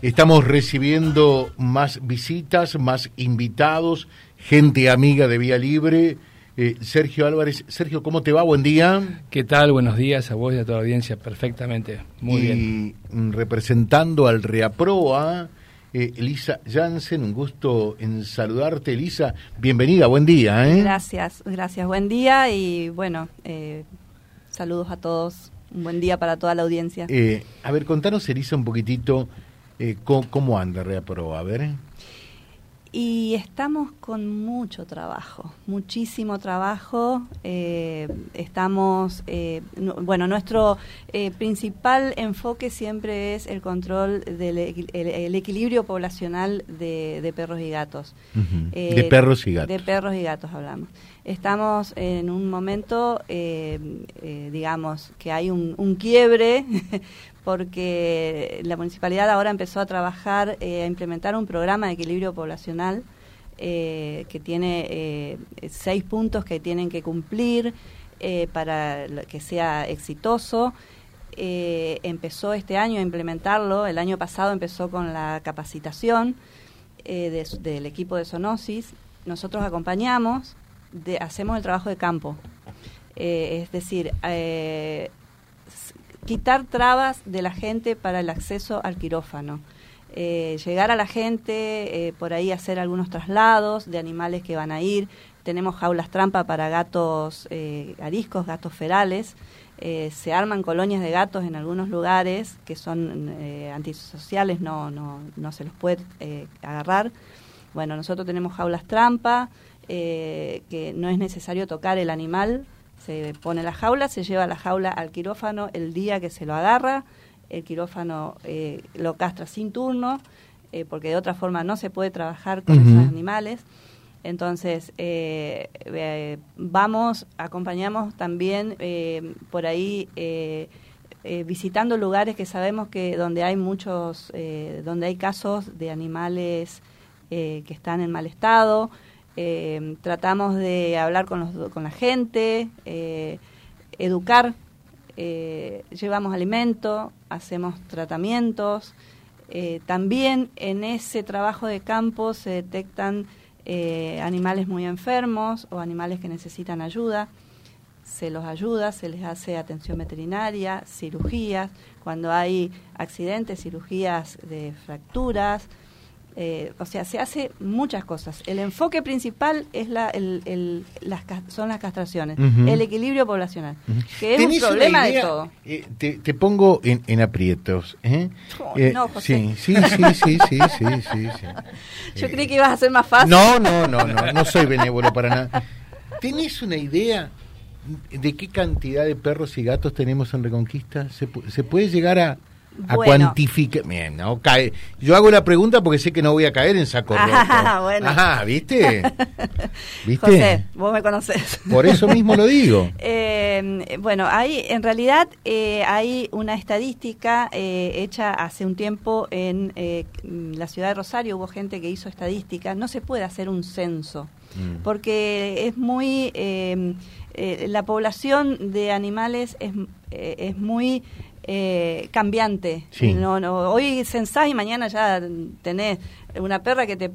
Estamos recibiendo más visitas, más invitados, gente amiga de Vía Libre. Eh, Sergio Álvarez. Sergio, ¿cómo te va? Buen día. ¿Qué tal? Buenos días a vos y a toda la audiencia. Perfectamente. Muy y bien. representando al Reaproa, eh, Elisa Jansen, un gusto en saludarte. Elisa, bienvenida, buen día. ¿eh? Gracias, gracias. Buen día y bueno, eh, saludos a todos. Un buen día para toda la audiencia. Eh, a ver, contanos, Elisa, un poquitito eh, ¿cómo, ¿cómo, anda Reapro? A ver. Y estamos con mucho trabajo, muchísimo trabajo. Eh, estamos, eh, no, bueno, nuestro eh, principal enfoque siempre es el control del el, el equilibrio poblacional de, de, perros y gatos. Uh -huh. de perros y gatos. De perros y gatos hablamos. Estamos en un momento, digamos, que hay un, quiebre porque la municipalidad ahora empezó a trabajar, eh, a implementar un programa de equilibrio poblacional eh, que tiene eh, seis puntos que tienen que cumplir eh, para que sea exitoso. empezó este año a implementarlo, el año pasado empezó con la capacitación de, del equipo de Sonosis. Nosotros acompañamos, de, hacemos el trabajo de campo. es decir, quitar trabas de la gente para el acceso al quirófano. Eh, llegar a la gente, eh, por ahí hacer algunos traslados de animales que van a ir. Tenemos jaulas trampa para gatos eh, ariscos, gatos ferales. se arman colonias de gatos en algunos lugares que son antisociales, no, no, no se los puede agarrar. Bueno, nosotros tenemos jaulas trampa, que no es necesario tocar el animal, se pone la jaula, se lleva la jaula al quirófano el día que se lo agarra, el quirófano eh, lo castra sin turno, eh, porque de otra forma no se puede trabajar con uh -huh. esos animales. Entonces, eh, vamos, acompañamos también por ahí visitando lugares que sabemos que donde hay muchos, donde hay casos de animales que están en mal estado, eh, tratamos de hablar con, los, con la gente, eh, educar, eh, llevamos alimento, hacemos tratamientos. también en ese trabajo de campo se detectan animales muy enfermos o animales que necesitan ayuda. Se los ayuda, se les hace atención veterinaria, cirugías, cuando hay accidentes, cirugías de fracturas, eh, o sea, se hace muchas cosas. El enfoque principal es la, el, el, las, son las castraciones, uh -huh. el equilibrio poblacional, uh -huh. que es un problema idea, de todo. Eh, te, te, pongo en, en aprietos. ¿eh? Oh, no, José. Sí, sí, sí, sí, sí, sí, sí, sí. Yo creí que ibas a ser más fácil. No, no, no, no, no soy benévolo para nada. ¿Tenés una idea de qué cantidad de perros y gatos tenemos en Reconquista? ¿Se, se puede llegar a, a bueno. cuantificar. No, cae. Yo hago la pregunta porque sé que no voy a caer en saco roto. Ah, bueno. Ajá, ¿viste? ¿Viste? José, vos me conocés. Por eso mismo lo digo. eh, bueno, hay, en realidad eh, hay una estadística eh, hecha hace un tiempo en la ciudad de Rosario. Hubo gente que hizo estadística. No se puede hacer un censo mm. porque es muy. Eh, la población de animales es, es muy eh, cambiante. Sí. No, no, hoy censás y mañana ya tenés una perra que te...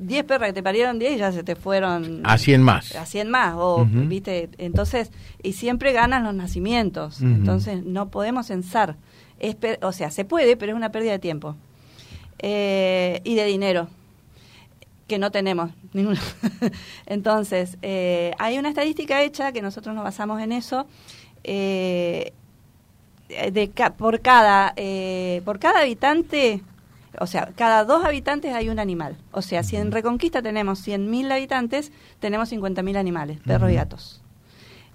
10 perras que te parieron 10 y ya se te fueron... A 100 más. A 100 más. O, uh -huh. ¿viste? Entonces, y siempre ganan los nacimientos. Uh -huh. Entonces, no podemos censar. Es o sea, se puede, pero es una pérdida de tiempo. Eh, y de dinero que no tenemos ninguno. Entonces, eh, hay una estadística hecha que nosotros nos basamos en eso. Eh, de por cada eh, por cada habitante o sea cada dos habitantes hay un animal o sea si en Reconquista tenemos 100.000 habitantes tenemos 50.000 animales perros uh -huh. y gatos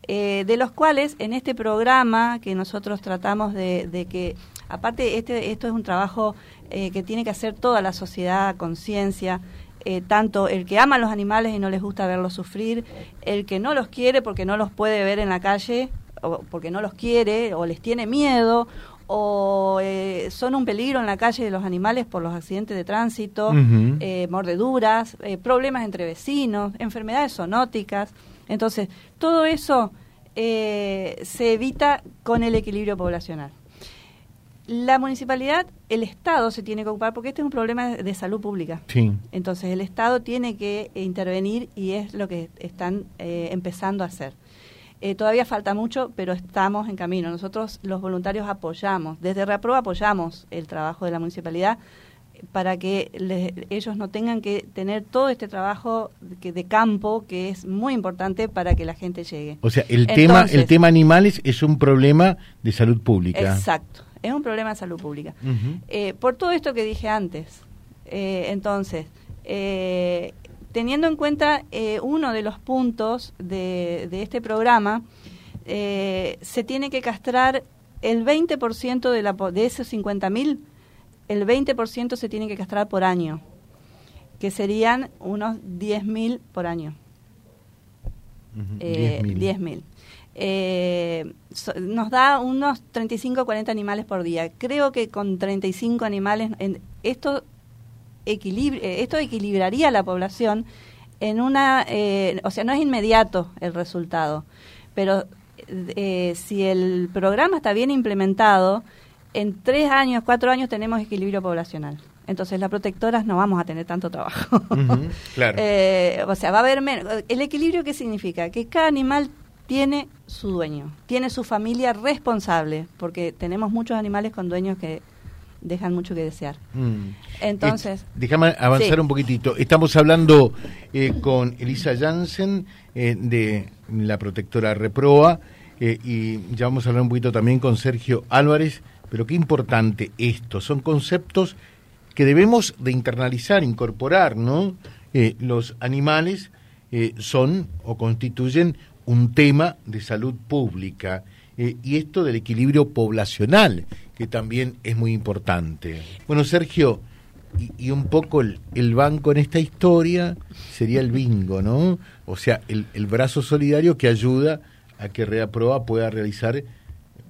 eh, de los cuales en este programa que nosotros tratamos de, de que aparte este esto es un trabajo eh, que tiene que hacer toda la sociedad conciencia eh, tanto el que ama a los animales y no les gusta verlos sufrir, el que no los quiere porque no los puede ver en la calle, o porque no los quiere, o les tiene miedo, o eh, son un peligro en la calle de los animales por los accidentes de tránsito, uh -huh. eh, mordeduras, eh, problemas entre vecinos, enfermedades zoonóticas. Entonces, todo eso eh, se evita con el equilibrio poblacional. La municipalidad, el Estado se tiene que ocupar porque este es un problema de salud pública. Sí. Entonces el Estado tiene que intervenir y es lo que están eh, empezando a hacer. Eh, todavía falta mucho, pero estamos en camino. Nosotros los voluntarios apoyamos, desde Reaproba apoyamos el trabajo de la municipalidad para que ellos no tengan que tener todo este trabajo que, de campo que es muy importante para que la gente llegue. O sea, el tema el tema animales es un problema de salud pública. Exacto es un problema de salud pública. Eh, por todo esto que dije antes, eh, entonces, eh, teniendo en cuenta uno de los puntos de, este programa, se tiene que castrar el 20% de, la, de esos 50.000, el 20% se tiene que castrar por año, que serían unos 10.000 por año. 10.000 eh, nos da unos 35 o 40 animales por día. Creo que con 35 animales, en, esto, eh, esto equilibraría la población en una, eh, o sea, no es inmediato el resultado, pero eh, si el programa está bien implementado, en tres años, cuatro años tenemos equilibrio poblacional. Entonces las protectoras no vamos a tener tanto trabajo. claro. o sea, va a haber menos. ¿El equilibrio qué significa? Que cada animal tiene su dueño, tiene su familia responsable, porque tenemos muchos animales con dueños que dejan mucho que desear. Mm. Entonces... Eh, déjame avanzar un poquitito. Estamos hablando eh, con Elisa Jansen eh, de la protectora Reproa y ya vamos a hablar un poquito también con Sergio Álvarez, pero qué importante esto, son conceptos que debemos de internalizar, incorporar, ¿no? los animales son o constituyen un tema de salud pública eh, y esto del equilibrio poblacional, que también es muy importante. Bueno, Sergio, y, un poco el, banco en esta historia sería el bingo, ¿no? O sea, el, el brazo solidario que ayuda a que Reaproa pueda realizar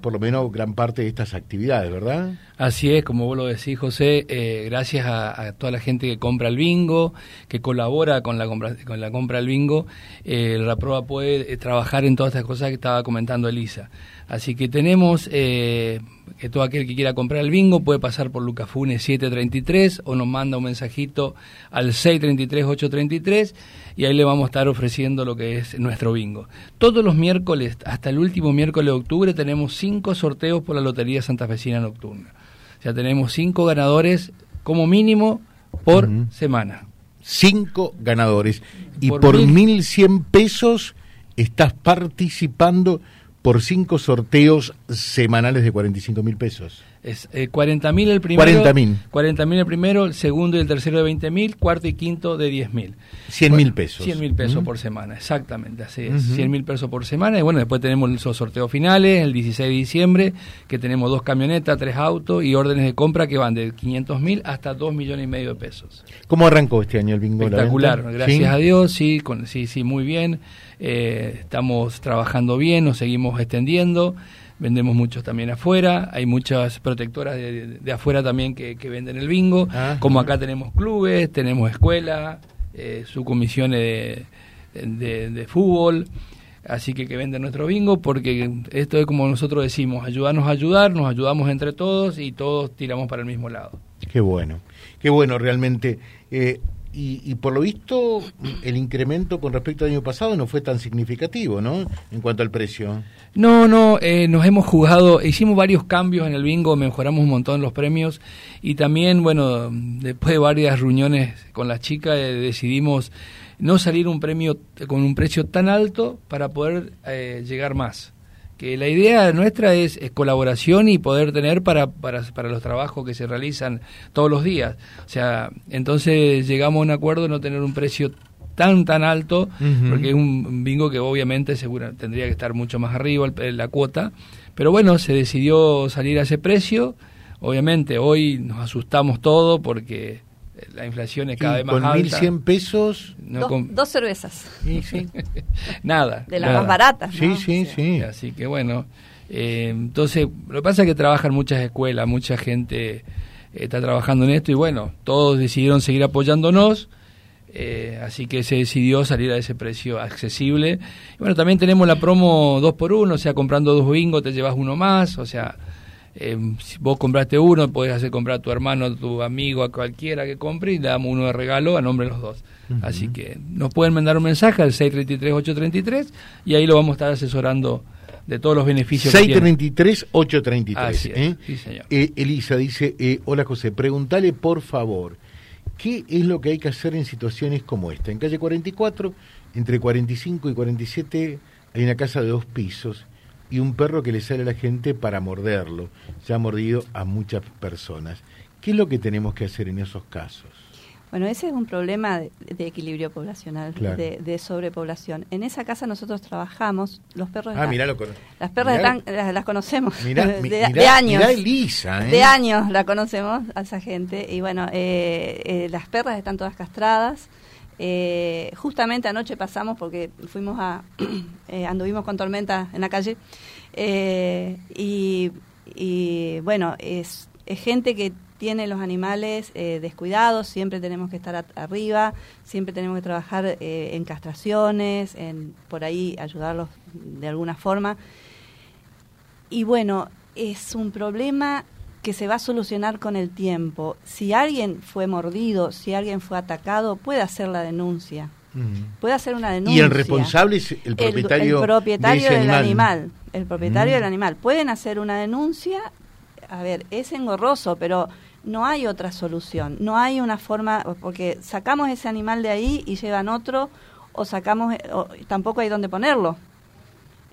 por lo menos gran parte de estas actividades, ¿verdad? Así es, como vos lo decís, José, eh, gracias a, toda la gente que compra el bingo, que colabora con la compra, con la compra del bingo, eh, la puede eh, trabajar en todas estas cosas que estaba comentando Elisa. Así que tenemos eh, que todo aquel que quiera comprar el bingo puede pasar por Lucafune 733 o nos manda un mensajito al 633-833 y ahí le vamos a estar ofreciendo lo que es nuestro bingo. Todos los miércoles, hasta el último miércoles de octubre, tenemos cinco sorteos por la Lotería Santa Fecina Nocturna. O sea, tenemos cinco ganadores como mínimo por semana. Cinco ganadores. Y por, mil... 1.100 pesos estás participando por cinco sorteos semanales de 45 mil pesos. Es eh, 40 mil el primero. 40 mil. 40 mil el primero, el segundo y el tercero de 20 mil, cuarto y quinto de 10 mil. 100 mil pesos. 100 mil pesos por semana, exactamente, así es. 100 mil pesos por semana. Y bueno, después tenemos los sorteos finales, el 16 de diciembre, que tenemos dos camionetas, tres autos y órdenes de compra que van de 500 mil hasta 2 millones y medio de pesos. ¿Cómo arrancó este año el bingo? Espectacular, gracias a Dios, sí, con, sí, sí, muy bien. Eh, estamos trabajando bien, nos seguimos extendiendo vendemos muchos también afuera, hay muchas protectoras de, afuera también que, venden el bingo, ah, como acá tenemos clubes, tenemos escuela, eh, subcomisiones de, de, fútbol, así que que venden nuestro bingo, porque esto es como nosotros decimos, ayudarnos a ayudar, nos ayudamos entre todos y todos tiramos para el mismo lado. Qué bueno, qué bueno realmente. Eh, y, por lo visto el incremento con respecto al año pasado no fue tan significativo, ¿no? En cuanto al precio. No, no, eh, nos hemos jugado, hicimos varios cambios en el bingo, mejoramos un montón los premios y también, bueno, después de varias reuniones con las chicas eh, decidimos no salir un premio con un precio tan alto para poder eh, llegar más que la idea nuestra es, colaboración y poder tener para, para, para, los trabajos que se realizan todos los días. O sea, entonces llegamos a un acuerdo de no tener un precio tan tan alto, porque es un bingo que obviamente tendría que estar mucho más arriba la cuota, pero bueno, se decidió salir a ese precio. Obviamente hoy nos asustamos todo porque la inflación es cada vez más alta. Con 1.100 pesos... dos cervezas. nada. De las más baratas. Sí, sí, sí. Así que bueno, eh, entonces lo que pasa es que trabajan muchas escuelas, mucha gente eh, está trabajando en esto y bueno, todos decidieron seguir apoyándonos. Eh, así que se decidió salir a ese precio accesible. Y bueno, también tenemos la promo 2 por 1 o sea, comprando dos bingos te llevas uno más, o sea, eh, si vos compraste uno, podés hacer comprar a tu hermano, a tu amigo, a cualquiera que compre y le damos uno de regalo a nombre de los dos. Así que nos pueden mandar un mensaje al 633-833 y ahí lo vamos a estar asesorando de todos los beneficios 633-833. ¿eh? Sí, señor. Eh, Elisa dice, eh, hola José, pregúntale por favor, ¿qué es lo que hay que hacer en situaciones como esta? En calle 44, entre 45 y 47, hay una casa de dos pisos y un perro que le sale a la gente para morderlo. Se ha mordido a muchas personas. ¿Qué es lo que tenemos que hacer en esos casos? Bueno, ese es un problema de, equilibrio poblacional, de, sobrepoblación. En esa casa nosotros trabajamos, los perros... Ah, mira, Las perras las, conocemos de, años. Elisa, De años la conocemos a esa gente. Y bueno, eh, eh, las perras están todas castradas. Eh, justamente anoche pasamos porque fuimos a eh, anduvimos con tormenta en la calle eh, y, bueno es, gente que tiene los animales descuidados siempre tenemos que estar arriba siempre tenemos que trabajar en castraciones en por ahí ayudarlos de alguna forma. Y bueno es un problema que se va a solucionar con el tiempo. Si alguien fue mordido, si alguien fue atacado, puede hacer la denuncia. Puede hacer una denuncia. Y el responsable es el propietario, el, propietario del animal. El propietario del animal. Pueden hacer una denuncia. A ver, es engorroso, pero no hay otra solución. No hay una forma, porque sacamos ese animal de ahí y llevan otro, o sacamos, tampoco hay dónde ponerlo.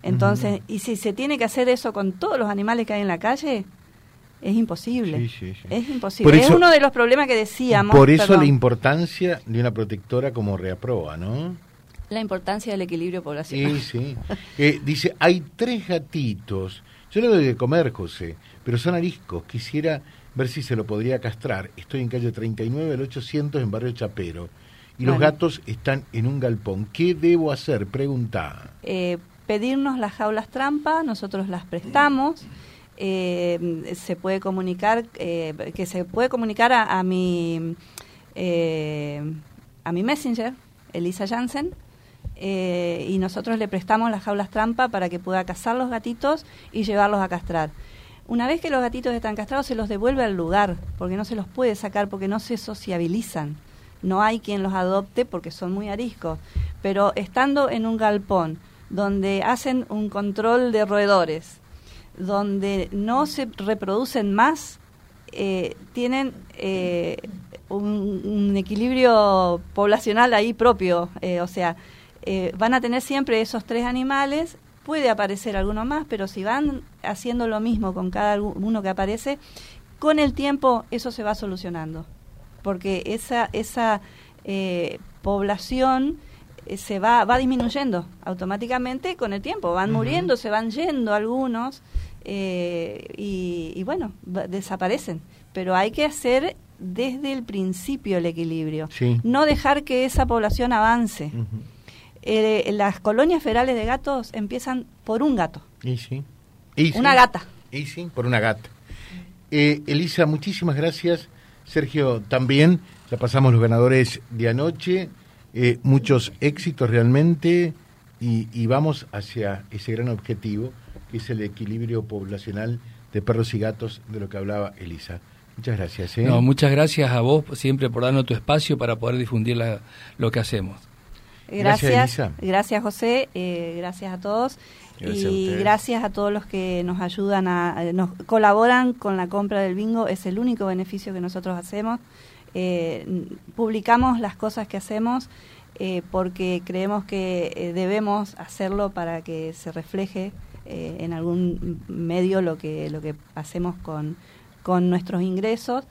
Entonces, y si se tiene que hacer eso con todos los animales que hay en la calle, es imposible. Es imposible. es uno de los problemas que decíamos. Por eso la importancia de una protectora como Reaproa, ¿no? La importancia del equilibrio poblacional. Sí, sí. Eh, dice, hay tres gatitos. Yo le doy de comer, José, pero son ariscos. Quisiera ver si se lo podría castrar. Estoy en calle 39, el 800, en Barrio Chapero. Y los gatos están en un galpón. ¿Qué debo hacer? Pregunta. Eh, pedirnos las jaulas trampa, nosotros las prestamos eh, se puede comunicar, eh, que se puede comunicar a, mi eh, a mi messenger, Elisa Jansen, eh, y nosotros le prestamos las jaulas trampa para que pueda cazar los gatitos y llevarlos a castrar. Una vez que los gatitos están castrados, se los devuelve al lugar, porque no se los puede sacar, porque no se sociabilizan. No hay quien los adopte porque son muy ariscos. Pero estando en un galpón donde hacen un control de roedores, donde no se reproducen más, eh, tienen eh, un, equilibrio poblacional ahí propio, eh, o sea, van a tener siempre esos tres animales, puede aparecer alguno más, pero si van haciendo lo mismo con cada uno que aparece, con el tiempo eso se va solucionando, porque esa, esa población se va, va disminuyendo automáticamente con el tiempo, van muriendo, se van yendo algunos eh, y, bueno, desaparecen. Pero hay que hacer desde el principio el equilibrio, no dejar que esa población avance. Eh, las colonias federales de gatos empiezan por un gato. Y sí. una gata. Y sí, por una gata. Eh, Elisa, muchísimas gracias. Sergio, también. Ya pasamos los ganadores de anoche. Muchos éxitos realmente y, y, vamos hacia ese gran objetivo que es el equilibrio poblacional de perros y gatos de lo que hablaba Elisa. Muchas gracias. ¿eh? No, muchas gracias a vos siempre por darnos tu espacio para poder difundir lo que hacemos. Gracias, gracias, José, eh, gracias a todos y gracias a todos los que nos ayudan a, nos colaboran con la compra del bingo, es el único beneficio que nosotros hacemos. Eh, publicamos las cosas que hacemos porque creemos que debemos hacerlo para que se refleje eh, en algún medio lo que, lo que hacemos con, con nuestros ingresos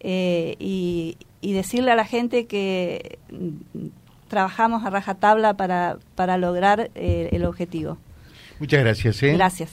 eh, y, decirle a la gente que mm, trabajamos a rajatabla para, para lograr eh, el objetivo. Muchas gracias. Gracias.